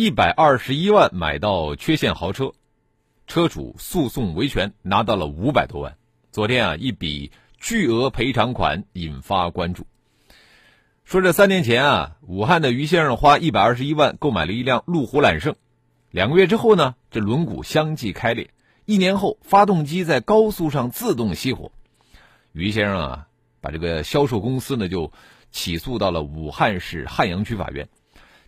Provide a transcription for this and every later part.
一百二十一万买到缺陷豪车，车主诉讼维权拿到了五百多万。昨天啊，一笔巨额赔偿款引发关注。说这三年前啊，武汉的于先生花一百二十一万购买了一辆路虎揽胜，两个月之后呢，这轮毂相继开裂，一年后发动机在高速上自动熄火。于先生啊，把这个销售公司呢就。起诉到了武汉市汉阳区法院，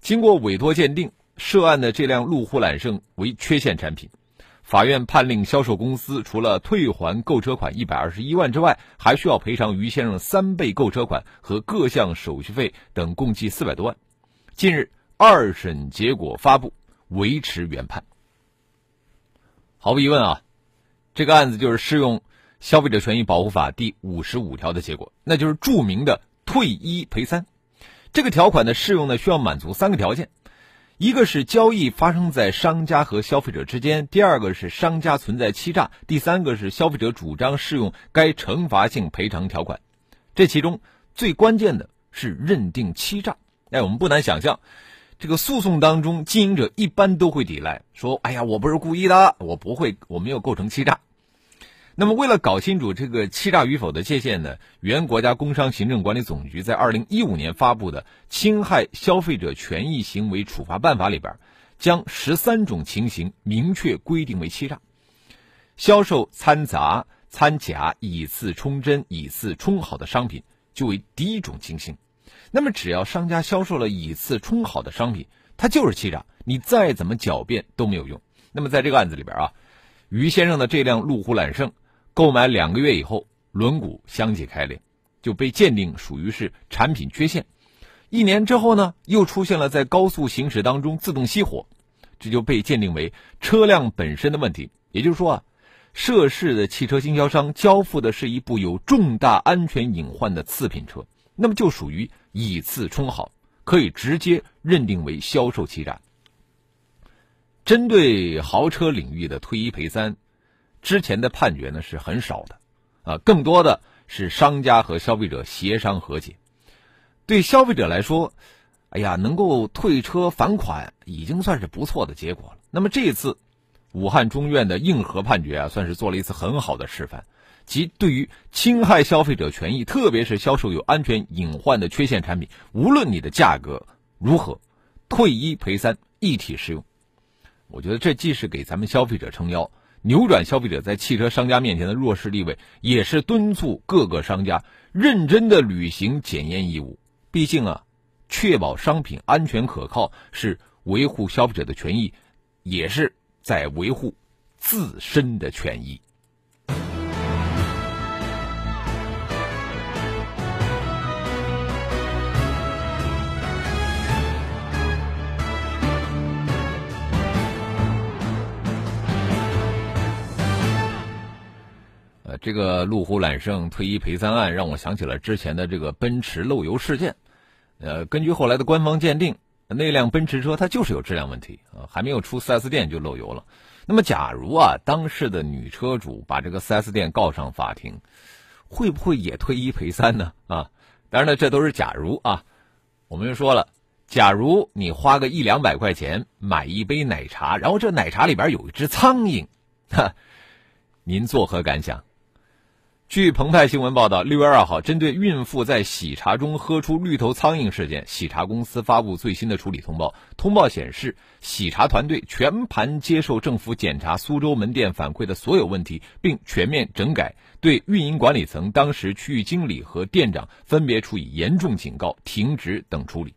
经过委托鉴定，涉案的这辆路虎揽胜为缺陷产品，法院判令销售公司除了退还购车款一百二十一万之外，还需要赔偿于先生三倍购车款和各项手续费等共计四百多万。近日二审结果发布，维持原判。毫无疑问啊，这个案子就是适用《消费者权益保护法》第五十五条的结果，那就是著名的。退一赔三，这个条款的适用呢，需要满足三个条件：一个是交易发生在商家和消费者之间；第二个是商家存在欺诈；第三个是消费者主张适用该惩罚性赔偿条款。这其中最关键的是认定欺诈。哎，我们不难想象，这个诉讼当中，经营者一般都会抵赖，说：“哎呀，我不是故意的，我不会，我没有构成欺诈。”那么，为了搞清楚这个欺诈与否的界限呢，原国家工商行政管理总局在二零一五年发布的《侵害消费者权益行为处罚办法》里边，将十三种情形明确规定为欺诈：销售掺杂、掺假、以次充真、以次充好的商品，就为第一种情形。那么，只要商家销售了以次充好的商品，它就是欺诈，你再怎么狡辩都没有用。那么，在这个案子里边啊，于先生的这辆路虎揽胜。购买两个月以后，轮毂相继开裂，就被鉴定属于是产品缺陷。一年之后呢，又出现了在高速行驶当中自动熄火，这就被鉴定为车辆本身的问题。也就是说啊，涉事的汽车经销商交付的是一部有重大安全隐患的次品车，那么就属于以次充好，可以直接认定为销售欺诈。针对豪车领域的退一赔三。之前的判决呢是很少的，啊，更多的是商家和消费者协商和解。对消费者来说，哎呀，能够退车返款已经算是不错的结果了。那么这一次，武汉中院的硬核判决啊，算是做了一次很好的示范，即对于侵害消费者权益，特别是销售有安全隐患的缺陷产品，无论你的价格如何，退一赔三一体适用。我觉得这既是给咱们消费者撑腰。扭转消费者在汽车商家面前的弱势地位，也是敦促各个商家认真的履行检验义务。毕竟啊，确保商品安全可靠是维护消费者的权益，也是在维护自身的权益。这个路虎揽胜退一赔三案让我想起了之前的这个奔驰漏油事件。呃，根据后来的官方鉴定，那辆奔驰车它就是有质量问题啊，还没有出 4S 店就漏油了。那么，假如啊，当事的女车主把这个 4S 店告上法庭，会不会也退一赔三呢？啊，当然了，这都是假如啊。我们又说了，假如你花个一两百块钱买一杯奶茶，然后这奶茶里边有一只苍蝇，哈，您作何感想？据澎湃新闻报道，六月二号，针对孕妇在喜茶中喝出绿头苍蝇事件，喜茶公司发布最新的处理通报。通报显示，喜茶团队全盘接受政府检查苏州门店反馈的所有问题，并全面整改，对运营管理层、当时区域经理和店长分别处以严重警告、停职等处理。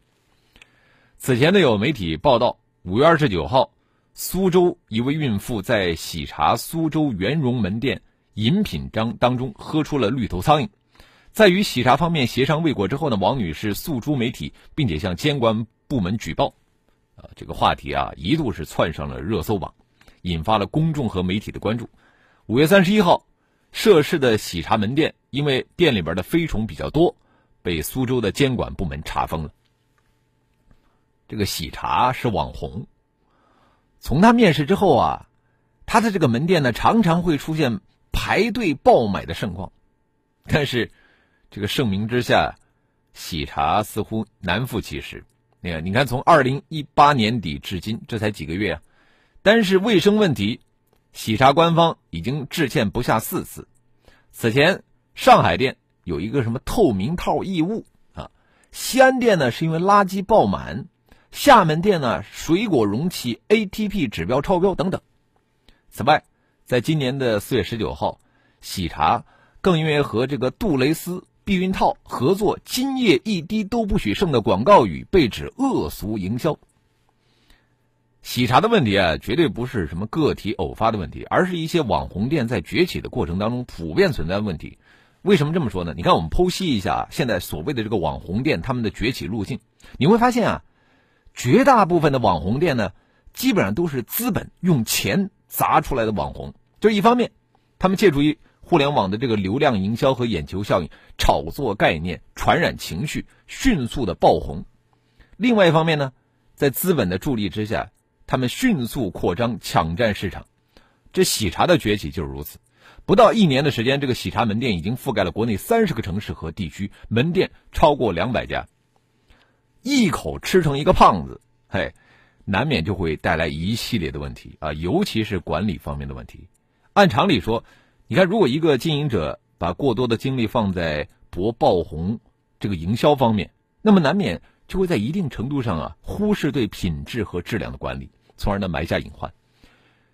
此前呢，有媒体报道，五月二十九号，苏州一位孕妇在喜茶苏州元融门店。饮品章当中喝出了绿头苍蝇，在与喜茶方面协商未果之后呢，王女士诉诸媒体，并且向监管部门举报。啊，这个话题啊一度是窜上了热搜榜，引发了公众和媒体的关注。五月三十一号，涉事的喜茶门店因为店里边的飞虫比较多，被苏州的监管部门查封了。这个喜茶是网红，从他面世之后啊，他的这个门店呢常常会出现排队爆买的盛况，但是这个盛名之下，喜茶似乎难副其实。你看，你看，从二零一八年底至今，这才几个月啊！单是卫生问题，喜茶官方已经致歉不下四次。此前，上海店有一个什么透明套异物啊，西安店呢是因为垃圾爆满，厦门店呢水果容器 ATP 指标超标等等。此外，在今年的四月十九号，喜茶更因为和这个杜蕾斯。避孕套合作，今夜一滴都不许剩的广告语被指恶俗营销。喜茶的问题啊，绝对不是什么个体偶发的问题，而是一些网红店在崛起的过程当中普遍存在的问题。为什么这么说呢？你看，我们剖析一下现在所谓的这个网红店他们的崛起路径，你会发现啊，绝大部分的网红店呢，基本上都是资本用钱砸出来的网红。就一方面，他们借助于互联网的这个流量营销和眼球效应，炒作概念，传染情绪，迅速的爆红。另外一方面呢，在资本的助力之下，他们迅速扩张，抢占市场。这喜茶的崛起就是如此。不到一年的时间，这个喜茶门店已经覆盖了国内三十个城市和地区，门店超过两百家。一口吃成一个胖子，嘿，难免就会带来一系列的问题啊，尤其是管理方面的问题。按常理说。你看，如果一个经营者把过多的精力放在博爆红这个营销方面，那么难免就会在一定程度上啊忽视对品质和质量的管理，从而呢埋下隐患。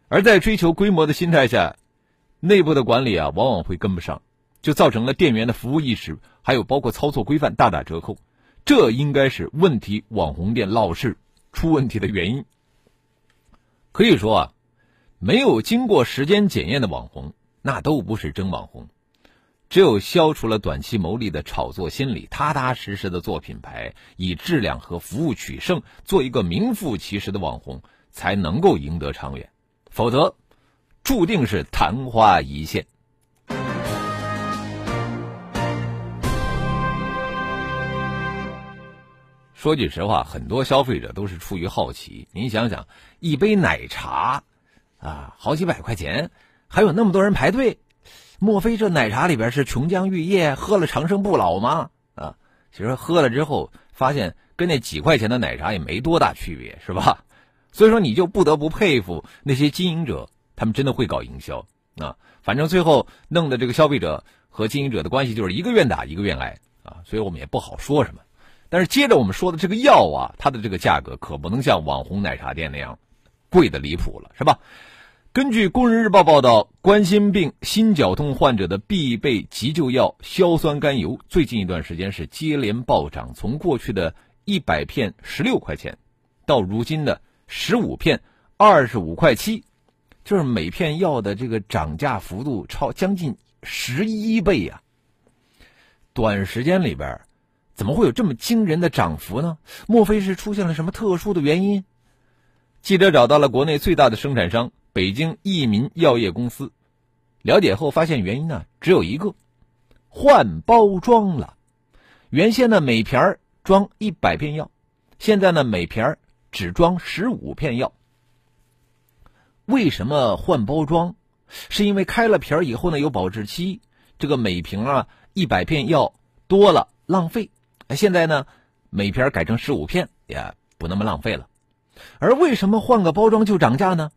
而在追求规模的心态下，内部的管理啊往往会跟不上，就造成了店员的服务意识还有包括操作规范大打折扣。这应该是问题网红店闹事出问题的原因。可以说啊，没有经过时间检验的网红。那都不是真网红，只有消除了短期牟利的炒作心理，踏踏实实的做品牌，以质量和服务取胜，做一个名副其实的网红，才能够赢得长远。否则，注定是昙花一现。说句实话，很多消费者都是出于好奇。您想想，一杯奶茶，啊，好几百块钱。还有那么多人排队，莫非这奶茶里边是琼浆玉液，喝了长生不老吗？啊，其实喝了之后发现跟那几块钱的奶茶也没多大区别，是吧？所以说你就不得不佩服那些经营者，他们真的会搞营销啊。反正最后弄的这个消费者和经营者的关系就是一个愿打一个愿挨啊，所以我们也不好说什么。但是接着我们说的这个药啊，它的这个价格可不能像网红奶茶店那样贵的离谱了，是吧？根据《工人日报》报道，冠心病、心绞痛患者的必备急救药硝酸甘油，最近一段时间是接连暴涨，从过去的一百片十六块钱，到如今的十五片二十五块七，就是每片药的这个涨价幅度超将近十一倍呀！短时间里边，怎么会有这么惊人的涨幅呢？莫非是出现了什么特殊的原因？记者找到了国内最大的生产商。北京益民药业公司了解后发现，原因呢只有一个，换包装了。原先呢每瓶儿装一百片药，现在呢每瓶只装十五片药。为什么换包装？是因为开了瓶以后呢有保质期，这个每瓶啊一百片药多了浪费。那现在呢每瓶改成十五片也不那么浪费了。而为什么换个包装就涨价呢？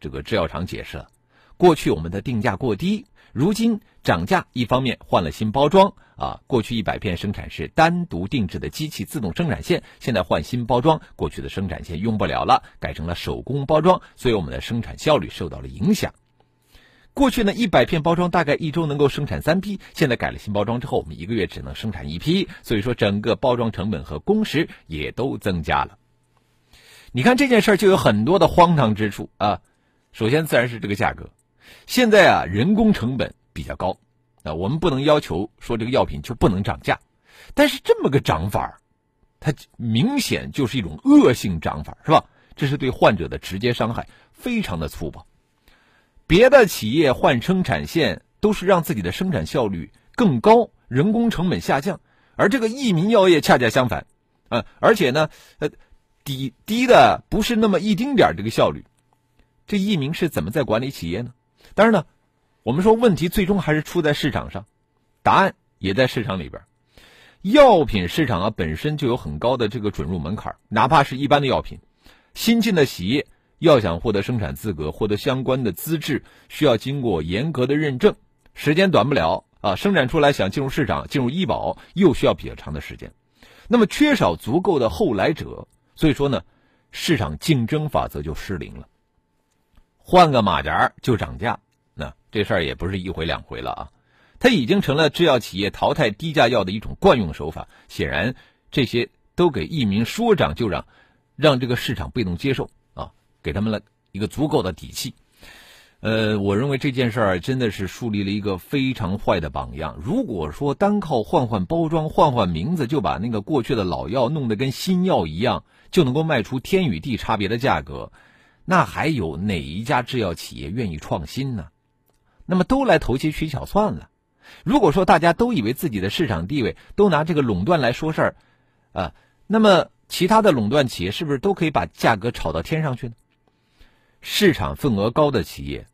这个制药厂解释了，过去我们的定价过低，如今涨价，一方面换了新包装啊，过去一百片生产是单独定制的机器自动生产线，现在换新包装，过去的生产线用不了了，改成了手工包装，所以我们的生产效率受到了影响。过去呢，一百片包装大概一周能够生产三批，现在改了新包装之后，我们一个月只能生产一批，所以说整个包装成本和工时也都增加了。你看这件事儿就有很多的荒唐之处啊。首先，自然是这个价格。现在啊，人工成本比较高，啊，我们不能要求说这个药品就不能涨价。但是这么个涨法它明显就是一种恶性涨法，是吧？这是对患者的直接伤害，非常的粗暴。别的企业换生产线都是让自己的生产效率更高，人工成本下降，而这个益民药业恰恰相反，啊，而且呢，呃，低低的不是那么一丁点这个效率。这益民是怎么在管理企业呢？当然呢，我们说问题最终还是出在市场上，答案也在市场里边。药品市场啊本身就有很高的这个准入门槛，哪怕是一般的药品，新进的企业要想获得生产资格、获得相关的资质，需要经过严格的认证，时间短不了啊。生产出来想进入市场、进入医保，又需要比较长的时间。那么缺少足够的后来者，所以说呢，市场竞争法则就失灵了。换个马甲就涨价，那这事儿也不是一回两回了啊。它已经成了制药企业淘汰低价药的一种惯用手法。显然，这些都给益民说涨就涨，让这个市场被动接受，给他们了一个足够的底气。呃，我认为这件事儿真的是树立了一个非常坏的榜样。如果说单靠换换包装、换换名字就把那个过去的老药弄得跟新药一样，就能够卖出天与地差别的价格，那还有哪一家制药企业愿意创新呢？那么都来投机取巧算了。如果说大家都以为自己的市场地位都拿这个垄断来说事儿，啊，那么其他的垄断企业是不是都可以把价格炒到天上去呢？市场份额高的企业，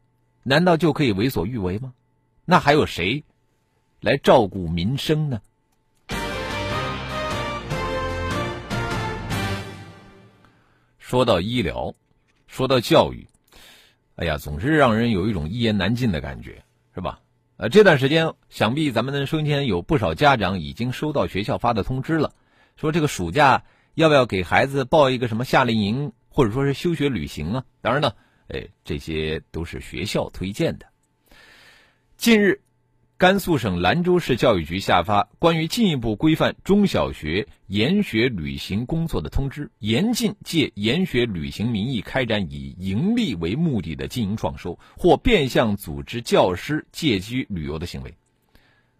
难道就可以为所欲为吗？那还有谁来照顾民生呢？说到医疗，说到教育，哎呀，总是让人有一种一言难尽的感觉，是吧？呃，这段时间想必咱们的收音间有不少家长已经收到学校发的通知了，说这个暑假要不要给孩子报一个什么夏令营，或者说是休学旅行啊？当然呢，哎，这些都是学校推荐的。近日。甘肃省兰州市教育局下发关于进一步规范中小学研学旅行工作的通知，严禁借研学旅行名义开展以盈利为目的的经营创收或变相组织教师借机旅游的行为。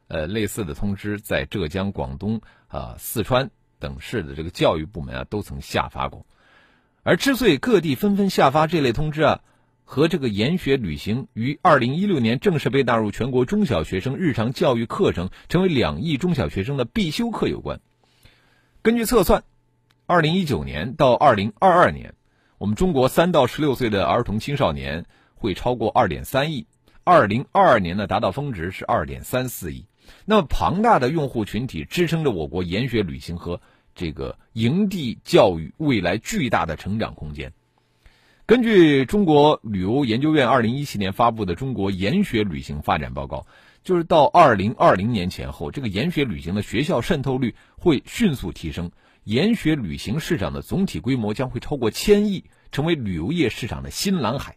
呃，类似的通知在浙江、广东、啊四川等市的这个教育部门啊都曾下发过，而之所以各地纷纷下发这类通知啊。和这个研学旅行于二零一六年正式被纳入全国中小学生日常教育课程，成为两亿中小学生的必修课有关。根据测算，二零一九年到二零二二年，我们中国三到十六岁的儿童青少年会超过二点三亿，二零二二年呢达到峰值是二点三四亿。那么庞大的用户群体支撑着我国研学旅行和这个营地教育未来巨大的成长空间。根据中国旅游研究院二零一七年发布的《中国研学旅行发展报告》，就是到二零二零年前后，这个研学旅行的学校渗透率会迅速提升，研学旅行市场的总体规模将会超过千亿，成为旅游业市场的新蓝海。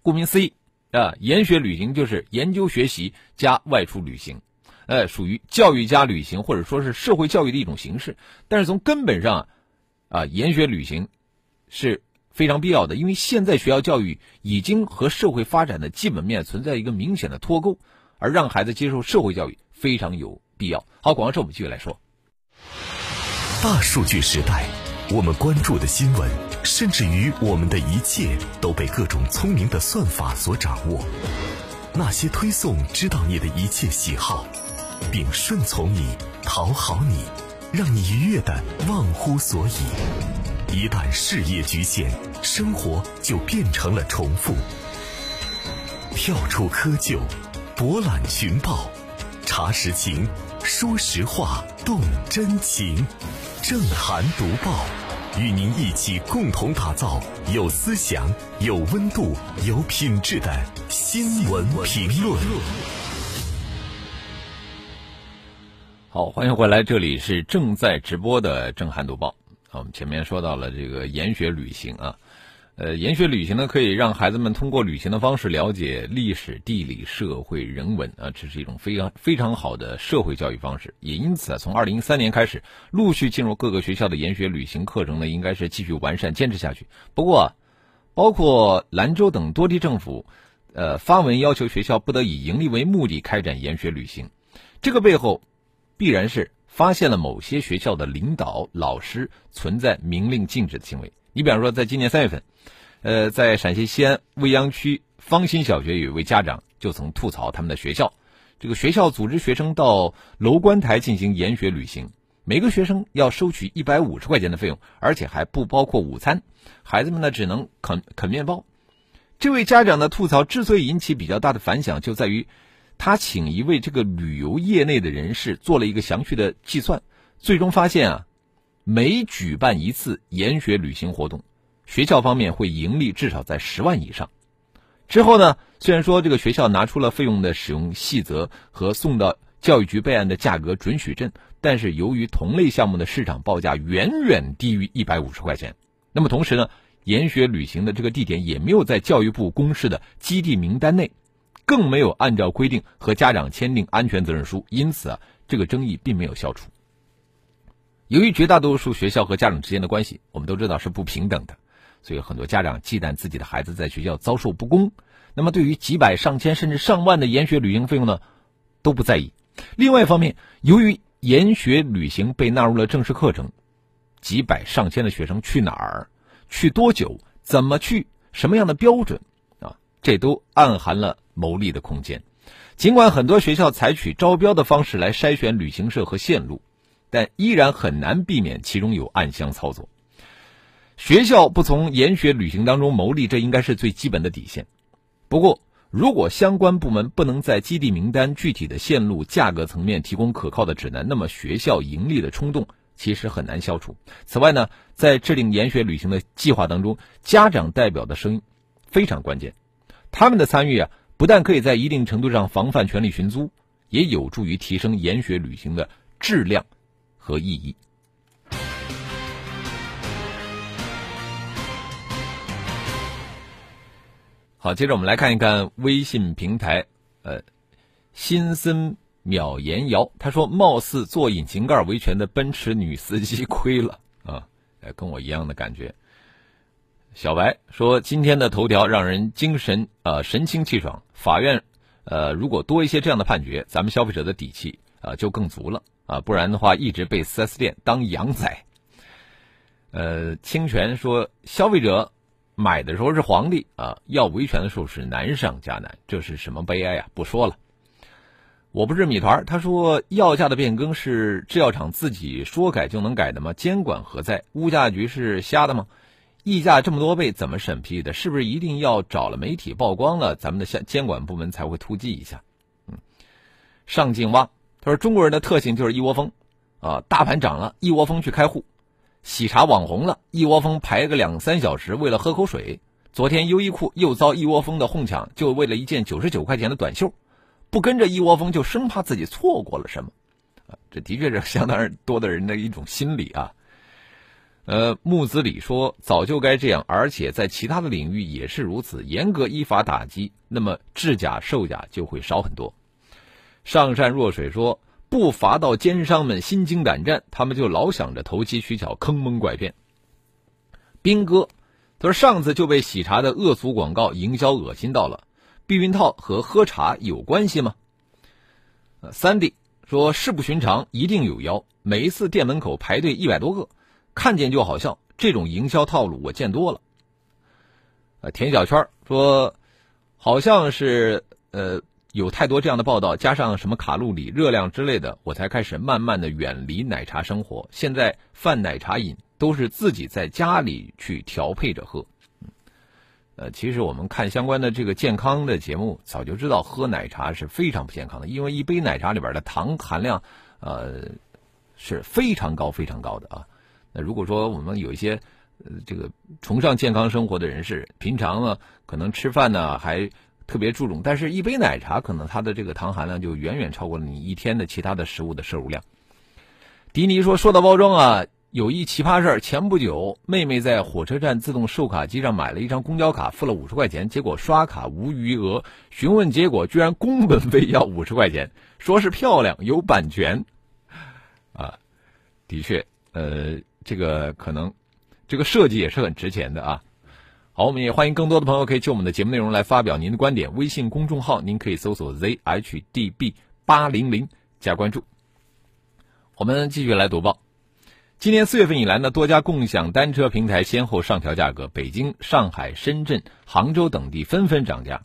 顾名思义，啊，研学旅行就是研究学习加外出旅行，呃，属于教育加旅行或者说是社会教育的一种形式。但是从根本上，啊，研学旅行是。非常必要的，因为现在学校教育已经和社会发展的基本面存在一个明显的脱钩，而让孩子接受社会教育非常有必要。好，广告之后我们继续来说。大数据时代，我们关注的新闻，甚至于我们的一切，都被各种聪明的算法所掌握。那些推送知道你的一切喜好，并顺从你、讨好你，让你愉悦的忘乎所以。一旦事业局限，生活就变成了重复。跳出窠臼，博览群报，查实情，说实话，动真情。正涵读报，与您一起共同打造有思想、有温度、有品质的新闻评论。好，欢迎回来，这里是正在直播的正涵读报。我们前面说到了这个研学旅行啊，呃，研学旅行呢可以让孩子们通过旅行的方式了解历史、地理、社会、人文啊，这是一种非常非常好的社会教育方式。也因此啊，从二零一三年开始，陆续进入各个学校的研学旅行课程呢，应该是继续完善、坚持下去。不过，包括兰州等多地政府，呃，发文要求学校不得以盈利为目的开展研学旅行，这个背后，必然是。发现了某些学校的领导老师存在明令禁止的行为。你比方说，在今年三月份，呃，在陕西西安未央区方新小学有一位家长就曾吐槽他们的学校，这个学校组织学生到楼观台进行研学旅行，每个学生要收取一百五十块钱的费用，而且还不包括午餐，孩子们呢只能啃啃面包。这位家长的吐槽之所以引起比较大的反响，就在于他请一位这个旅游业内的人士做了一个详细的计算，最终发现啊。每举办一次研学旅行活动，学校方面会盈利至少在十万以上。之后呢，虽然说这个学校拿出了费用的使用细则和送到教育局备案的价格准许证，但是由于同类项目的市场报价远远低于一百五十块钱，那么同时呢，研学旅行的这个地点也没有在教育部公示的基地名单内，更没有按照规定和家长签订安全责任书，因此啊，这个争议并没有消除。由于绝大多数学校和家长之间的关系，我们都知道是不平等的，所以很多家长忌惮自己的孩子在学校遭受不公。那么，对于几百、上千甚至上万的研学旅行费用呢，都不在意。另外一方面，由于研学旅行被纳入了正式课程，几百上千的学生去哪儿、去多久、怎么去、什么样的标准啊，这都暗含了牟利的空间。尽管很多学校采取招标的方式来筛选旅行社和线路。但依然很难避免其中有暗箱操作。学校不从研学旅行当中牟利，这应该是最基本的底线。不过，如果相关部门不能在基地名单、具体的线路、价格层面提供可靠的指南，那么学校盈利的冲动其实很难消除。此外呢，在制定研学旅行的计划当中，家长代表的声音非常关键。他们的参与啊，不但可以在一定程度上防范权力寻租，也有助于提升研学旅行的质量。和意义。好，接着我们来看一看微信平台，呃，新森秒言瑶，他说：“貌似做引擎盖维权的奔驰女司机亏了啊！”跟我一样的感觉。小白说：“今天的头条让人精神啊神清气爽，法院呃如果多一些这样的判决，咱们消费者的底气啊就更足了。”啊，不然的话一直被 4S 店当羊宰。呃，清泉说，消费者买的时候是皇帝啊，要维权的时候是难上加难，这是什么悲哀啊？不说了。我不是米团，他说药价的变更是制药厂自己说改就能改的吗？监管何在？物价局是瞎的吗？溢价这么多倍，怎么审批的？是不是一定要找了媒体曝光了，咱们的监监管部门才会突击一下？嗯，上镜蛙。他说：“中国人的特性就是一窝蜂，啊，大盘涨了，一窝蜂去开户；喜茶网红了，一窝蜂排个两三小时，为了喝口水。昨天优衣库又遭一窝蜂的哄抢，就为了一件九十九块钱的短袖，不跟着一窝蜂，就生怕自己错过了什么。啊，这的确是相当多的人的一种心理啊。呃，木子李说，早就该这样，而且在其他的领域也是如此，严格依法打击，那么制假售假就会少很多。”上善若水说：“不罚到奸商们心惊胆战，他们就老想着投机取巧、坑蒙拐骗。”兵哥他说：“上次就被喜茶的恶俗广告营销恶心到了，避孕套和喝茶有关系吗？”三弟说：“事不寻常，一定有妖。每一次店门口排队一百多个，看见就好笑。这种营销套路我见多了。”呃，田小圈说：“好像是呃。”有太多这样的报道，加上什么卡路里、热量之类的，我才开始慢慢的远离奶茶生活。现在泛奶茶饮都是自己在家里去调配着喝。呃，其实我们看相关的这个健康的节目，早就知道喝奶茶是非常不健康的，因为一杯奶茶里边的糖含量，呃，是非常高、非常高的啊。那如果说我们有一些呃这个崇尚健康生活的人士，平常呢可能吃饭呢还。特别注重，但是一杯奶茶可能它的这个糖含量就远远超过了你一天的其他的食物的摄入量。迪尼说：“说到包装啊，有一奇葩事儿。前不久，妹妹在火车站自动售卡机上买了一张公交卡，付了五十块钱，结果刷卡无余额。询问结果，居然工本费要五十块钱，说是漂亮，有版权。啊，的确，呃，这个可能，这个设计也是很值钱的啊。”好，我们也欢迎更多的朋友可以就我们的节目内容来发表您的观点。微信公众号您可以搜索 zhdb 八零零加关注。我们继续来读报。今年四月份以来呢，多家共享单车平台先后上调价格，北京、上海、深圳、杭州等地纷纷涨价。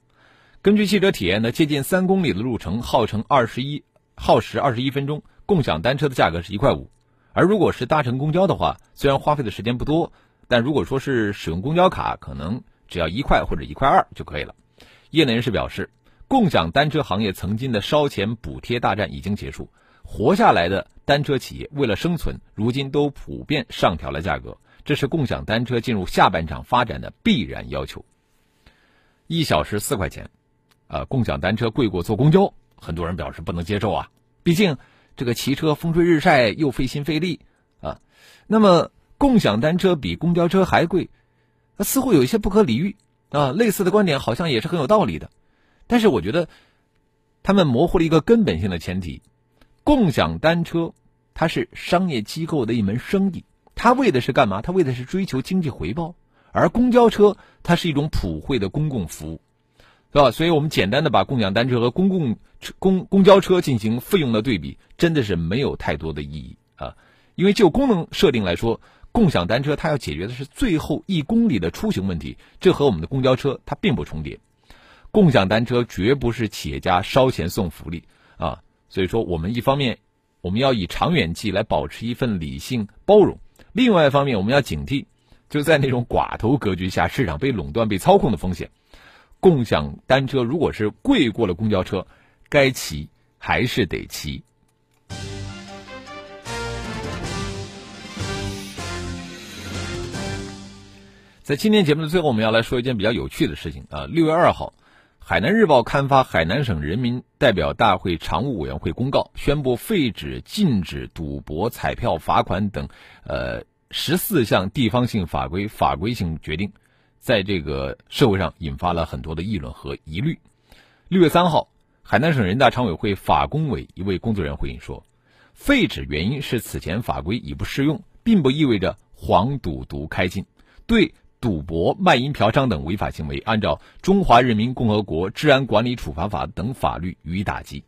根据记者体验呢，接近三公里的路程，耗程二十一，耗时二十一分钟，共享单车的价格是一块五。而如果是搭乘公交的话，虽然花费的时间不多，但如果说是使用公交卡，可能只要一块或者一块二就可以了。业内人士表示，共享单车行业曾经的烧钱补贴大战已经结束。活下来的单车企业为了生存，如今都普遍上调了价格，这是共享单车进入下半场发展的必然要求。一小时四块钱，呃，共享单车贵过坐公交，很多人表示不能接受啊。毕竟这个骑车风吹日晒又费心费力啊。那么共享单车比公交车还贵，似乎有一些不可理喻啊。类似的观点好像也是很有道理的，但是我觉得他们模糊了一个根本性的前提。共享单车，它是商业机构的一门生意，它为的是干嘛？它为的是追求经济回报。而公交车，它是一种普惠的公共服务，对吧？所以我们简单的把共享单车和公共公公交车进行费用的对比，真的是没有太多的意义啊。因为就功能设定来说，共享单车它要解决的是最后一公里的出行问题，这和我们的公交车它并不重叠。共享单车绝不是企业家烧钱送福利啊。所以说，我们一方面我们要以长远计来保持一份理性包容，另外一方面我们要警惕，就在那种寡头格局下，市场被垄断、被操控的风险。共享单车如果是贵过了公交车，该骑还是得骑。在今天节目的最后，我们要来说一件比较有趣的事情啊，六月二号。海南日报刊发海南省人民代表大会常务委员会公告，宣布废止、禁止赌博、彩票、罚款等，呃，十四项地方性法规法规性决定，在这个社会上引发了很多的议论和疑虑。六月三号，海南省人大常委会法工委一位工作人员回应说，废止原因是此前法规已不适用，并不意味着黄赌毒开禁，对。赌博、卖淫、嫖娼等违法行为，按照《中华人民共和国治安管理处罚法》等法律予以打击。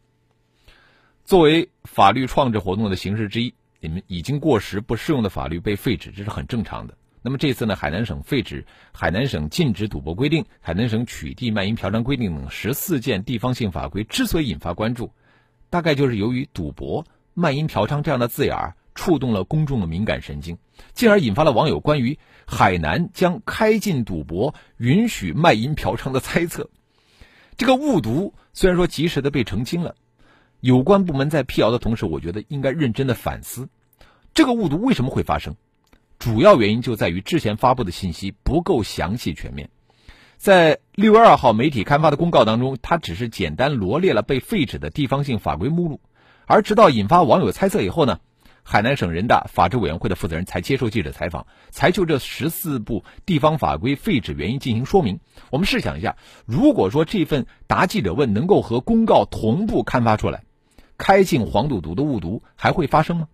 作为法律创制活动的形式之一，你们已经过时、不适用的法律被废止，这是很正常的。那么这次呢，海南省废止《海南省禁止赌博规定》《海南省取缔卖淫嫖娼规定》等十四件地方性法规，之所以引发关注，大概就是由于赌博、卖淫、嫖娼这样的字眼儿。触动了公众的敏感神经，进而引发了网友关于海南将开禁赌博、允许卖淫嫖娼的猜测。这个误读虽然说及时的被澄清了，有关部门在辟谣的同时，我觉得应该认真的反思，这个误读为什么会发生？主要原因就在于之前发布的信息不够详细全面。在六月二号媒体刊发的公告当中，它只是简单罗列了被废止的地方性法规目录，而直到引发网友猜测以后呢？海南省人大法制委员会的负责人才接受记者采访，才就这十四部地方法规废止原因进行说明。我们试想一下，如果说这份答记者问能够和公告同步刊发出来，开禁黄赌毒的误读还会发生吗？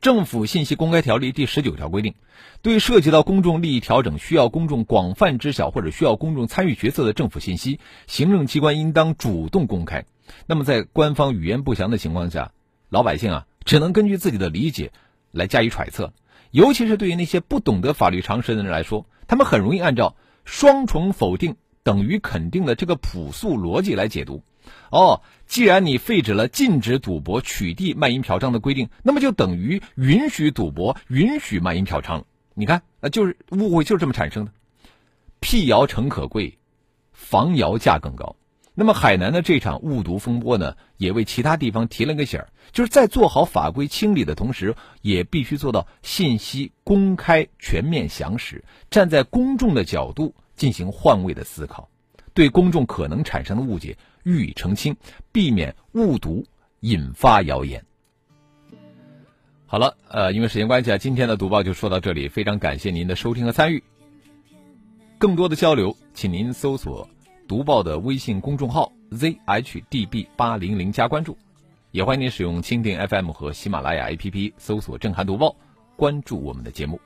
政府信息公开条例第十九条规定，对涉及到公众利益调整、需要公众广泛知晓或者需要公众参与决策的政府信息，行政机关应当主动公开。那么，在官方语言不详的情况下，老百姓啊。只能根据自己的理解来加以揣测，尤其是对于那些不懂得法律常识的人来说，他们很容易按照双重否定等于肯定的这个朴素逻辑来解读。哦，既然你废止了禁止赌博、取缔卖淫嫖娼的规定，那么就等于允许赌博、允许卖淫嫖娼。你看，啊，就是误会就是这么产生的。辟谣诚可贵，防谣价更高。那么海南的这场误读风波呢，也为其他地方提了个醒儿，就是在做好法规清理的同时，也必须做到信息公开、全面详实，站在公众的角度进行换位的思考，对公众可能产生的误解予以澄清，避免误读引发谣言。好了，呃，因为时间关系啊，今天的读报就说到这里，非常感谢您的收听和参与。更多的交流，请您搜索。读报的微信公众号 zhdb 八零零加关注，也欢迎您使用蜻蜓 FM 和喜马拉雅 APP 搜索“震撼读报”，关注我们的节目。